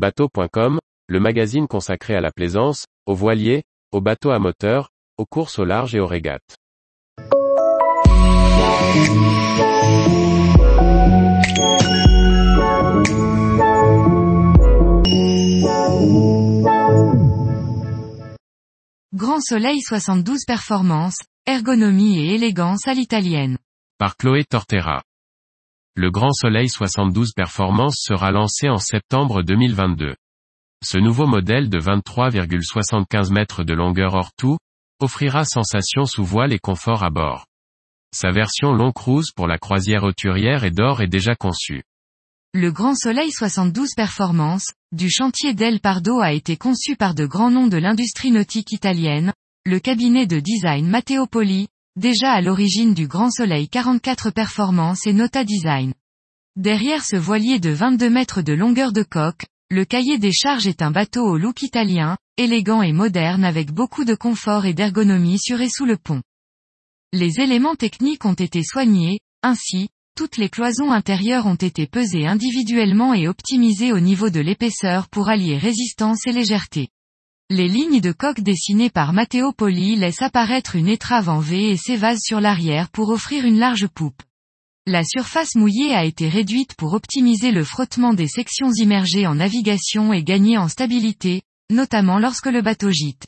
Bateau.com, le magazine consacré à la plaisance, aux voiliers, aux bateaux à moteur, aux courses au large et aux régates. Grand Soleil 72 Performance, ergonomie et élégance à l'italienne. Par Chloé Tortera. Le Grand Soleil 72 Performance sera lancé en septembre 2022. Ce nouveau modèle de 23,75 mètres de longueur hors tout, offrira sensation sous voile et confort à bord. Sa version long cruise pour la croisière hauturière et d'or est déjà conçue. Le Grand Soleil 72 Performance, du chantier Del Pardo a été conçu par de grands noms de l'industrie nautique italienne, le cabinet de design Matteo Poli, déjà à l'origine du Grand Soleil 44 Performance et Nota Design. Derrière ce voilier de 22 mètres de longueur de coque, le cahier des charges est un bateau au look italien, élégant et moderne avec beaucoup de confort et d'ergonomie sur et sous le pont. Les éléments techniques ont été soignés, ainsi, toutes les cloisons intérieures ont été pesées individuellement et optimisées au niveau de l'épaisseur pour allier résistance et légèreté. Les lignes de coque dessinées par Matteo Poli laissent apparaître une étrave en V et s'évasent sur l'arrière pour offrir une large poupe. La surface mouillée a été réduite pour optimiser le frottement des sections immergées en navigation et gagner en stabilité, notamment lorsque le bateau gîte.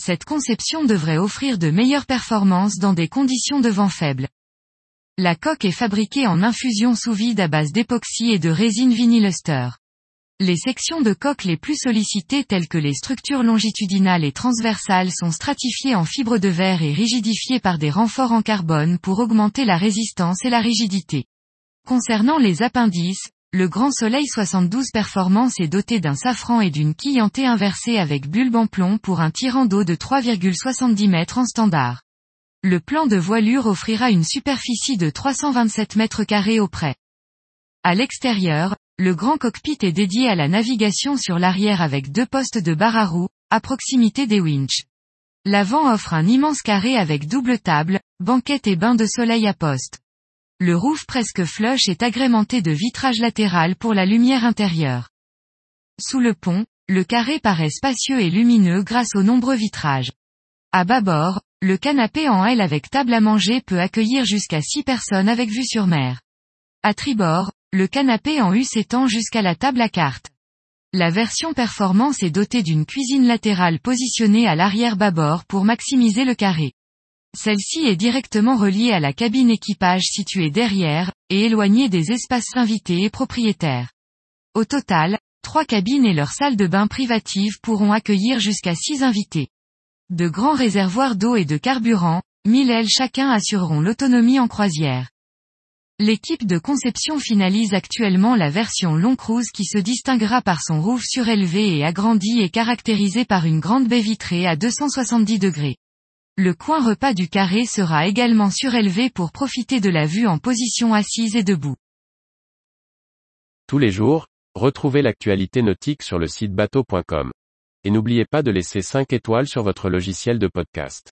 Cette conception devrait offrir de meilleures performances dans des conditions de vent faible. La coque est fabriquée en infusion sous vide à base d'époxy et de résine vinyluster. Les sections de coque les plus sollicitées telles que les structures longitudinales et transversales sont stratifiées en fibres de verre et rigidifiées par des renforts en carbone pour augmenter la résistance et la rigidité. Concernant les appendices, le Grand Soleil 72 Performance est doté d'un safran et d'une quille inversée avec bulbe en plomb pour un tirant d'eau de 3,70 mètres en standard. Le plan de voilure offrira une superficie de 327 mètres carrés au près. À l'extérieur, le grand cockpit est dédié à la navigation sur l'arrière avec deux postes de barre à roues, à proximité des winches. L'avant offre un immense carré avec double table, banquette et bain de soleil à poste. Le roof presque flush est agrémenté de vitrage latéral pour la lumière intérieure. Sous le pont, le carré paraît spacieux et lumineux grâce aux nombreux vitrages. À bâbord, le canapé en L avec table à manger peut accueillir jusqu'à 6 personnes avec vue sur mer. À tribord, le canapé en U s'étend jusqu'à la table à cartes. La version performance est dotée d'une cuisine latérale positionnée à l'arrière bâbord pour maximiser le carré. Celle-ci est directement reliée à la cabine équipage située derrière, et éloignée des espaces invités et propriétaires. Au total, trois cabines et leur salle de bain privative pourront accueillir jusqu'à six invités. De grands réservoirs d'eau et de carburant, 1000 ailes chacun assureront l'autonomie en croisière. L'équipe de conception finalise actuellement la version long cruise qui se distinguera par son roof surélevé et agrandi et caractérisé par une grande baie vitrée à 270 degrés. Le coin repas du carré sera également surélevé pour profiter de la vue en position assise et debout. Tous les jours, retrouvez l'actualité nautique sur le site bateau.com et n'oubliez pas de laisser 5 étoiles sur votre logiciel de podcast.